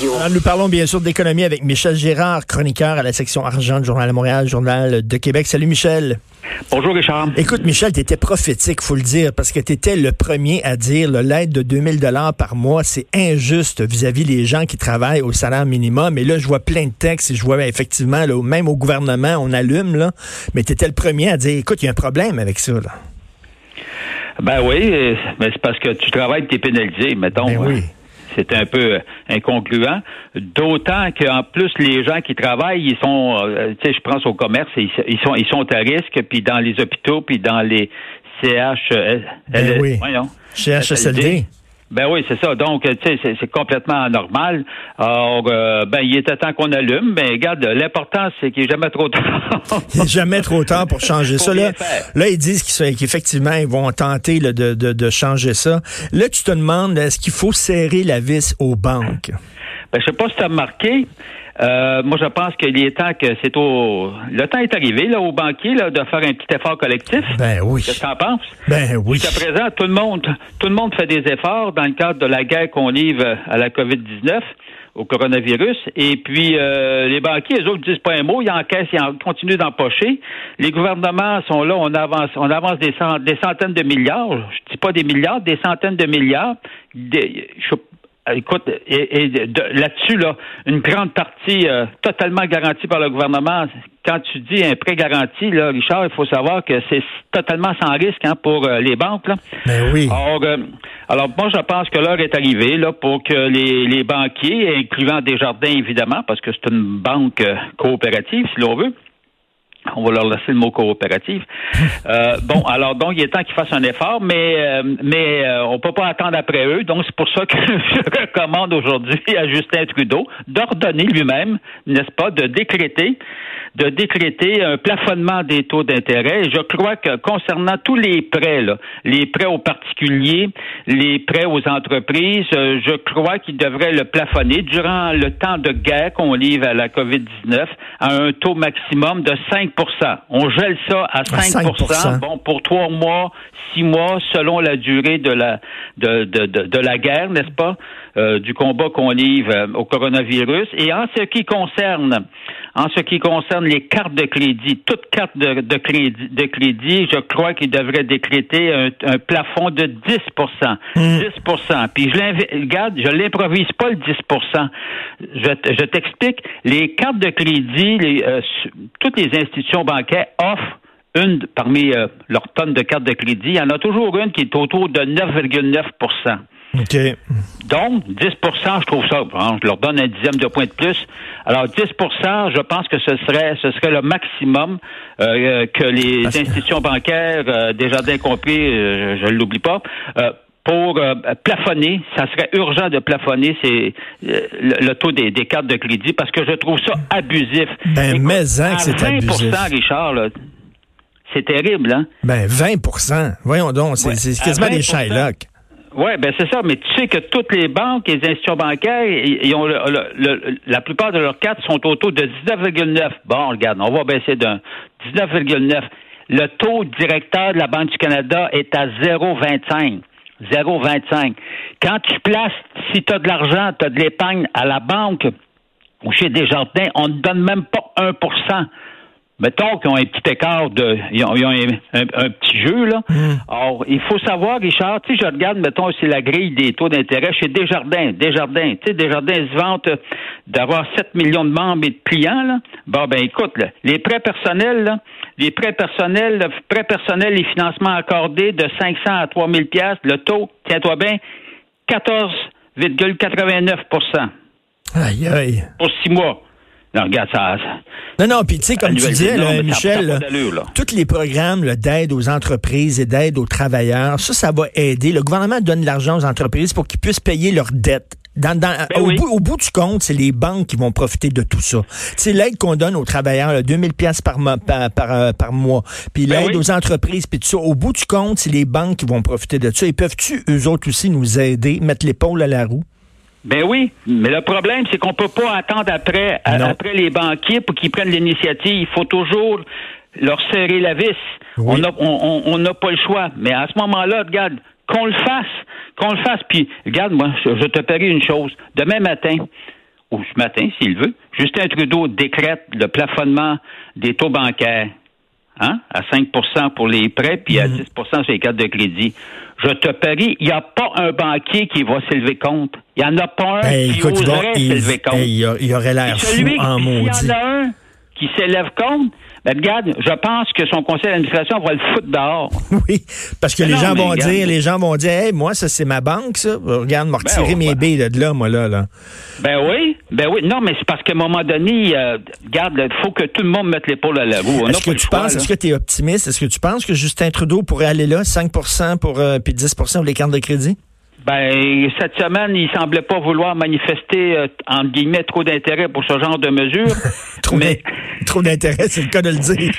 Alors, nous parlons bien sûr d'économie avec Michel Gérard, chroniqueur à la section argent du Journal de Montréal, Journal de Québec. Salut Michel. Bonjour Richard. Écoute Michel, tu étais prophétique, faut le dire, parce que tu étais le premier à dire l'aide de 2000 dollars par mois, c'est injuste vis-à-vis des gens qui travaillent au salaire minimum. Et là, je vois plein de textes et je vois effectivement, là, même au gouvernement, on allume, là. Mais tu étais le premier à dire, écoute, il y a un problème avec ça. Là. Ben oui, euh, mais c'est parce que tu travailles tu es pénalisé, mettons. Ben oui. C'est un peu euh, incongruent. D'autant qu'en plus, les gens qui travaillent, ils sont, euh, tu sais, je pense au commerce, ils, ils, sont, ils sont à risque, puis dans les hôpitaux, puis dans les CH, ben oui. CHSLD. Ben oui, c'est ça. Donc, tu sais, c'est complètement anormal. Alors, euh, ben, il était temps qu'on allume. Mais regarde, l'important, c'est qu'il n'est jamais trop tard. il n'est jamais trop tard pour changer ça. Là, là, ils disent qu'effectivement, ils vont tenter de, de, de, changer ça. Là, tu te demandes, est-ce qu'il faut serrer la vis aux banques? Ben, je sais pas si tu as remarqué, euh, moi, je pense qu'il est temps que c'est au. Le temps est arrivé là, aux banquiers là, de faire un petit effort collectif. Ben oui. Qu'est-ce que tu en penses? Ben oui. Jusqu'à présent, tout le monde, tout le monde fait des efforts dans le cadre de la guerre qu'on livre à la COVID-19 au coronavirus. Et puis, euh, les banquiers, eux autres, disent pas un mot, ils encaissent, ils continuent d'empocher. Les gouvernements sont là, on avance, on avance des, centaines de milliards. Je dis pas des milliards, des centaines de milliards. Des, je, écoute, et, là-dessus, là, une grande partie euh, totalement garantie par le gouvernement. Quand tu dis un prêt garanti, là, Richard, il faut savoir que c'est totalement sans risque hein, pour euh, les banques. Là. Ben oui. Alors, alors, moi, je pense que l'heure est arrivée là, pour que les, les banquiers, incluant Desjardins, évidemment, parce que c'est une banque coopérative, si l'on veut, on va leur laisser le mot coopératif. Euh, bon, alors donc il est temps qu'ils fassent un effort, mais euh, mais euh, on peut pas attendre après eux. Donc c'est pour ça que je recommande aujourd'hui à Justin Trudeau d'ordonner lui-même, n'est-ce pas, de décréter de décréter un plafonnement des taux d'intérêt. Je crois que concernant tous les prêts, là, les prêts aux particuliers, les prêts aux entreprises, euh, je crois qu'il devrait le plafonner durant le temps de guerre qu'on livre à la COVID-19 à un taux maximum de 5% On gèle ça à 5, 5 bon, pour trois mois, six mois, selon la durée de la, de, de, de, la guerre, n'est-ce pas, euh, du combat qu'on livre euh, au coronavirus. Et en ce qui concerne en ce qui concerne les cartes de crédit, toutes cartes de, de crédit, de crédit, je crois qu'il devrait décréter un, plafond de 10 10 mm. Puis je regarde, je l'improvise pas le 10 Je, je t'explique, les cartes de crédit, les, euh, toutes les institutions bancaires offrent une parmi euh, leurs tonnes de cartes de crédit, il y en a toujours une qui est autour de 9,9 OK. Donc, 10% je trouve ça, je leur donne un dixième de point de plus. Alors, 10% je pense que ce serait ce serait le maximum euh, que les institutions bancaires, euh, déjà bien compris, euh, je ne l'oublie pas, pour plafonner, ça serait urgent de plafonner c'est le, taux des, cartes de crédit parce que je trouve ça abusif. Ben, mais hein, que c'est abusif. Richard, c'est terrible, hein? Ben, 20% Voyons donc, c'est quasiment des Shylock. Oui, ben c'est ça, mais tu sais que toutes les banques et les institutions bancaires, ils ont la plupart de leurs cartes sont au taux de 19,9. Bon, regarde, on va baisser d'un 19,9. Le taux directeur de la Banque du Canada est à 0,25. 0,25. Quand tu places, si tu as de l'argent, tu as de l'épargne à la banque ou chez Desjardins, on ne donne même pas 1 mettons qu'ils ont un petit écart de. Ils ont, un, petit jeu, là. Hmm. Alors, il faut savoir, Richard, tu sais, je regarde, mettons, c'est la grille des taux d'intérêt chez Desjardins. Desjardins, tu sais, Desjardins se vantent d'avoir 7 millions de membres et de clients, là. Bon, ben, écoute, les prêts personnels, là, les prêts personnels, prêts personnels et financements accordés de 500 à 3000 pièces, le taux, tiens-toi bien, 14,89 Aïe, aïe. Pour six mois. Non, regarde ça. Non, non, puis tu sais, comme tu disais, Michel, tous les programmes d'aide aux entreprises et d'aide aux travailleurs, ça, ça va aider. Le gouvernement donne de l'argent aux entreprises pour qu'ils puissent payer leurs dettes Dans, dans, Ben au, oui. bout, au bout du compte, c'est les banques qui vont profiter de tout ça. C'est l'aide qu'on donne aux travailleurs, là, 2000 pièces par, mois- par, par, euh, par mois, puis Ben l'aide oui. aux entreprises, puis tout ça. Au bout du compte, c'est les banques qui vont profiter de ça. Et peuvent-tu, eux autres aussi, nous aider, mettre l'épaule à la roue? Ben oui, mais le problème, c'est qu'on peut pas attendre après, Non. après les banquiers pour qu'ils prennent l'initiative. Il faut toujours leur serrer la vis. Oui. On n'a on, on- pas le choix. Mais à ce moment-là, regarde, qu'on le fasse, qu'on le fasse. Puis, regarde, moi, je, je te parie une chose. Demain matin, ou ce matin, s'il veut, Justin Trudeau décrète le plafonnement des taux bancaires. Hein, à 5% pour les prêts, puis à Mhm. 10 sur les cartes de crédit. Je te parie, il n'y a pas un banquier qui va s'élever contre. Il n'y en a pas un Ben, qui il, oserait il- s'élever contre. hey, il il aurait l'air fou celui, en maudit. y en a un qui s'élève contre, ben regarde, je pense que son conseil d'administration va le foutre dehors. Oui, parce que Mais les non, gens vont regarde. dire, les gens vont dire, hey, moi, ça, c'est ma banque, ça. Regarde, me retirer ouais, mes billes de là, moi, là, là. Ben oui, ben oui. Non, mais c'est parce qu'à un moment donné, euh, regarde, il faut que tout le monde mette l'épaule à la roue. Est-ce que tu choix, penses, est-ce que tu es optimiste? Est-ce que tu penses que Justin Trudeau pourrait aller là, 5 pour, euh, puis 10% pour les cartes de crédit? Ben, cette semaine, il semblait pas vouloir manifester, euh, entre guillemets, trop d'intérêt pour ce genre de mesures. Trop mais, trop d'intérêt, c'est le cas de le dire.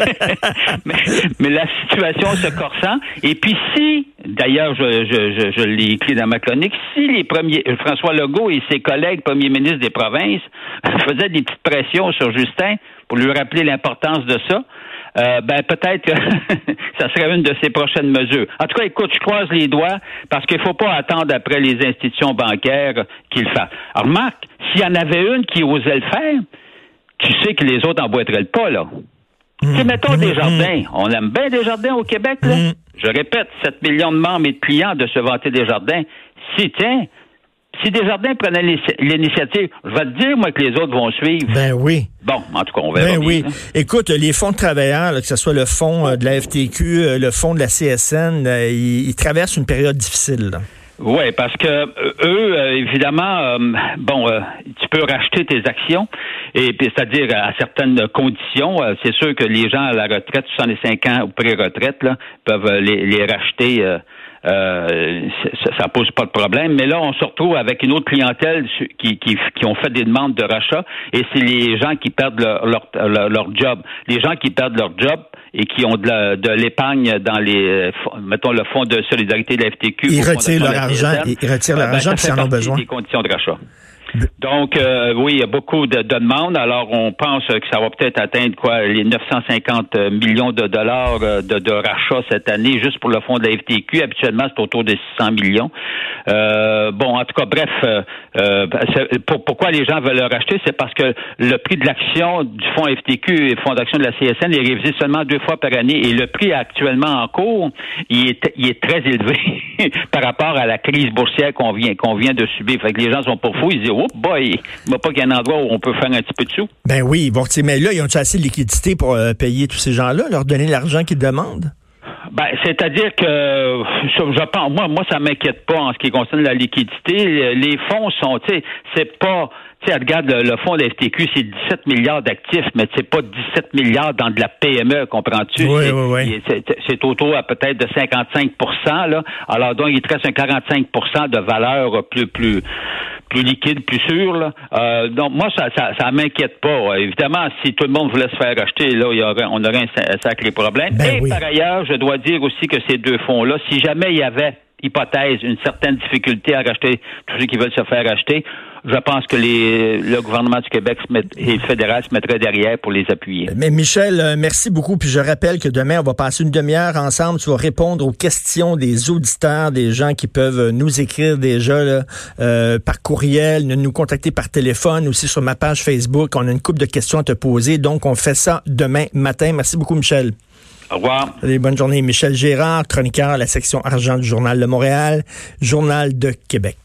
mais, la situation se corsant. Et puis si, d'ailleurs, je, je, je, je l'ai écrit dans ma chronique, si les premiers, François Legault et ses collègues premiers ministres des provinces faisaient des petites pressions sur Justin pour lui rappeler l'importance de ça, euh, ben peut-être que ça serait une de ses prochaines mesures. En tout cas, écoute, je croise les doigts parce qu'il faut pas attendre après les institutions bancaires qu'il fassent. Alors, Marc, s'il y en avait une qui osait le faire, tu sais que les autres emboîteraient le pas, là. Tu sais, mettons Desjardins. On aime bien Desjardins au Québec, là. Mm. Je répète, 7 millions de membres et de clients de se vanter Desjardins. Si, tiens, si Desjardins prenait l'initiative, je vais te dire, moi, que les autres vont suivre. ben oui. Bon, en tout cas, on verra. Ben bien, oui. hein. Écoute, les fonds de travailleurs, là, que ce soit le fonds euh, de la FTQ, euh, le fonds de la CSN, euh, ils, ils traversent une période difficile. là. Oui, parce que euh, eux, euh, évidemment, euh, bon, euh, tu peux racheter tes actions, et puis c'est-à-dire à certaines conditions. euh, c'est sûr que les gens à la retraite, 65 ans ou pré-retraite, là, peuvent les, les racheter. Euh, euh, ça, ça pose pas de problème. Mais là, on se retrouve avec une autre clientèle qui, qui, qui ont fait des demandes de rachat, et c'est les gens qui perdent leur, leur, leur, job. Les gens qui perdent leur job et qui ont de l'épargne dans les, euh, mettons, le fonds de solidarité de la FTQ. Ils retirent leur de la argent, ils retirent leur euh, ben, argent puis ils en ont besoin. des conditions de rachat. Donc, euh, oui, il y a beaucoup de, de demandes. Alors, on pense que ça va peut-être atteindre quoi les 950 millions de dollars euh, de, de rachat cette année, juste pour le fonds de la FTQ. Habituellement, c'est autour de 600 millions. Euh, bon, en tout cas, bref, euh, euh, pour- pourquoi les gens veulent le racheter, c'est parce que le prix de l'action du fonds FTQ et fonds d'action de la CSN est révisé seulement deux fois par année. Et le prix actuellement en cours, il est, très élevé par rapport à la crise boursière qu'on vient, vient de subir. Fait que les gens sont pas fous. Oh boy, il n'y pas qu'il y a un endroit où on peut faire un petit peu de sous. Ben oui, retirer. Mais là, ils ont assez de liquidité pour euh, payer tous ces gens-là, leur donner l'argent qu'ils demandent? Ben, c'est-à-dire que je, pense, moi, moi, ça m'inquiète pas en ce qui concerne la liquidité. Les fonds sont, tu sais, c'est pas, tu sais, regarde le, le fonds de la FTQ, c'est 17 milliards d'actifs, mais c'est pas 17 milliards dans de la PME, comprends-tu? Oui, c'est, oui, oui. c'est autour à peut-être de 55 là. Alors donc, il te reste un 45% de valeur plus, plus, plus liquide, plus sûr. Là. Euh, donc moi, ça, ça, ça m'inquiète pas. Évidemment, si tout le monde voulait se faire acheter, là, il y aurait, on aurait un, sa- un sacré problème. Ben Et oui. par ailleurs, je dois dire aussi que ces deux fonds-là, si jamais il y avait hypothèse, une certaine difficulté à racheter tous ceux qui veulent se faire acheter, je pense que les, le gouvernement du Québec et le fédéral se mettraient derrière pour les appuyer. Mais Michel, euh, merci beaucoup. Puis je rappelle que demain, on va passer une demi-heure ensemble. Tu vas répondre aux questions des auditeurs, des gens qui peuvent nous écrire déjà là, euh, par courriel, nous contacter par téléphone, aussi sur ma page Facebook. On a une couple de questions à te poser. Donc, on fait ça demain matin. Merci beaucoup, Michel. Au revoir. Allez, bonne journée. Michel Gérard, chroniqueur à la section argent du Journal de Montréal, Journal de Québec.